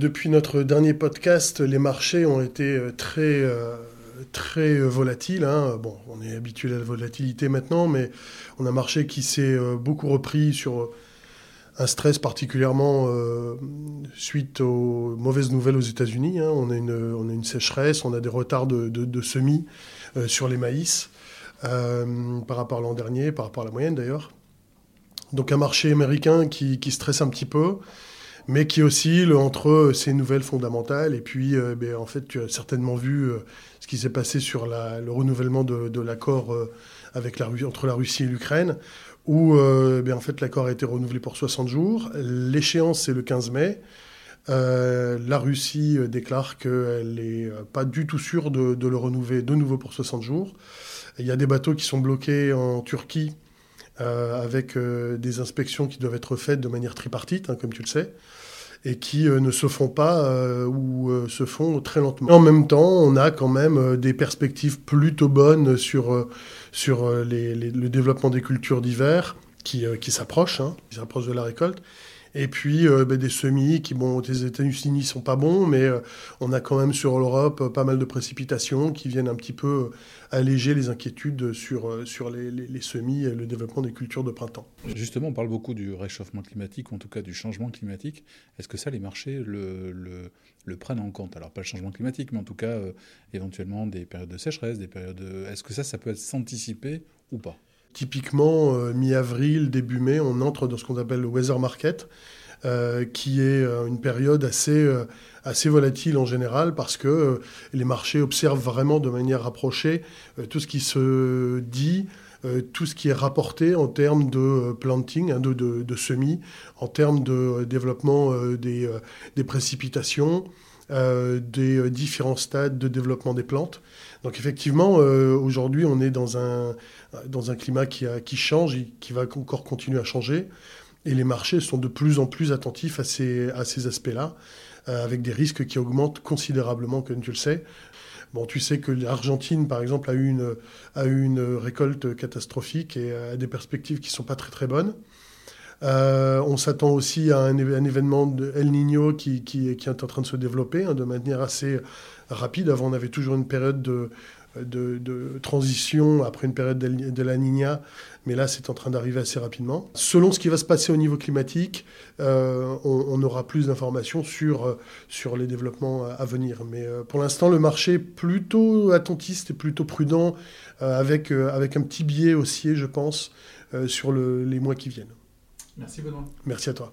depuis notre dernier podcast, les marchés ont été très, très volatiles. Hein. Bon, on est habitué à la volatilité maintenant, mais on a un marché qui s'est beaucoup repris sur un stress particulièrement euh, suite aux mauvaises nouvelles aux États-Unis. Hein. On, a une, on a une sécheresse, on a des retards de, semis euh, sur les maïs euh, par rapport à l'an dernier, par rapport à la moyenne d'ailleurs. Donc un marché américain qui, stresse un petit peu, mais qui oscille entre ces nouvelles fondamentales. Et puis, ben, en fait, tu as certainement vu ce qui s'est passé sur le renouvellement de, l'accord avec la, entre la Russie et l'Ukraine où euh, eh en fait, l'accord a été renouvelé pour 60 jours. L'échéance, c'est le 15 mai. Euh, la Russie euh, déclare qu'elle n'est pas du tout sûre de, le renouveler de nouveau pour 60 jours. Il y a des bateaux qui sont bloqués en Turquie avec des inspections qui doivent être faites de manière tripartite, hein, comme tu le sais et qui euh, ne se font pas euh, ou euh, se font très lentement. En même temps, on a quand même des perspectives plutôt bonnes sur, sur le développement des cultures d'hiver qui, qui hein, qui s'approchent de la récolte. Et puis euh, ben, des semis qui, bon, les États-Unis sont pas bons, mais euh, on a quand même sur l'Europe euh, pas mal de précipitations qui viennent un petit peu alléger les inquiétudes sur, sur les, semis et le développement des cultures de printemps. Justement, on parle beaucoup du réchauffement climatique, en tout cas du changement climatique. Est-ce que ça, les marchés le, le, prennent en compte? Alors pas le changement climatique, mais en tout cas éventuellement des périodes de sécheresse, des périodes. Est-ce que ça, ça peut être s'anticiper ou pas? Typiquement, euh, mi-avril, début mai, on entre dans ce qu'on appelle le weather market, euh, qui est euh, une période assez, assez volatile en général parce que les marchés observent vraiment de manière rapprochée tout ce qui se dit, tout ce qui est rapporté en termes de planting, hein, de, de, semis, en termes de développement des, des précipitations, des différents stades de développement des plantes. Donc effectivement, aujourd'hui, on est dans un, dans un climat qui, qui change et qui va encore continuer à changer. Et les marchés sont de plus en plus attentifs à ces, à ces aspects-là, euh, avec des risques qui augmentent considérablement, comme tu le sais. Bon, tu sais que l'Argentine, par exemple, a eu une, a eu une récolte catastrophique et a des perspectives qui ne sont pas très très bonnes. Euh, on s'attend aussi à un, événement de El Niño qui, est en train de se développer hein, de manière assez rapide. Avant, on avait toujours une période de, de, transition après une période de la Nina, mais là c'est en train d'arriver assez rapidement. Selon ce qui va se passer au niveau climatique, euh, on, aura plus d'informations sur, euh, les développements à venir. Mais pour l'instant, le marché est plutôt attentiste et plutôt prudent, avec un petit biais haussier, je pense, sur les mois qui viennent. Merci Benoît. Merci à toi.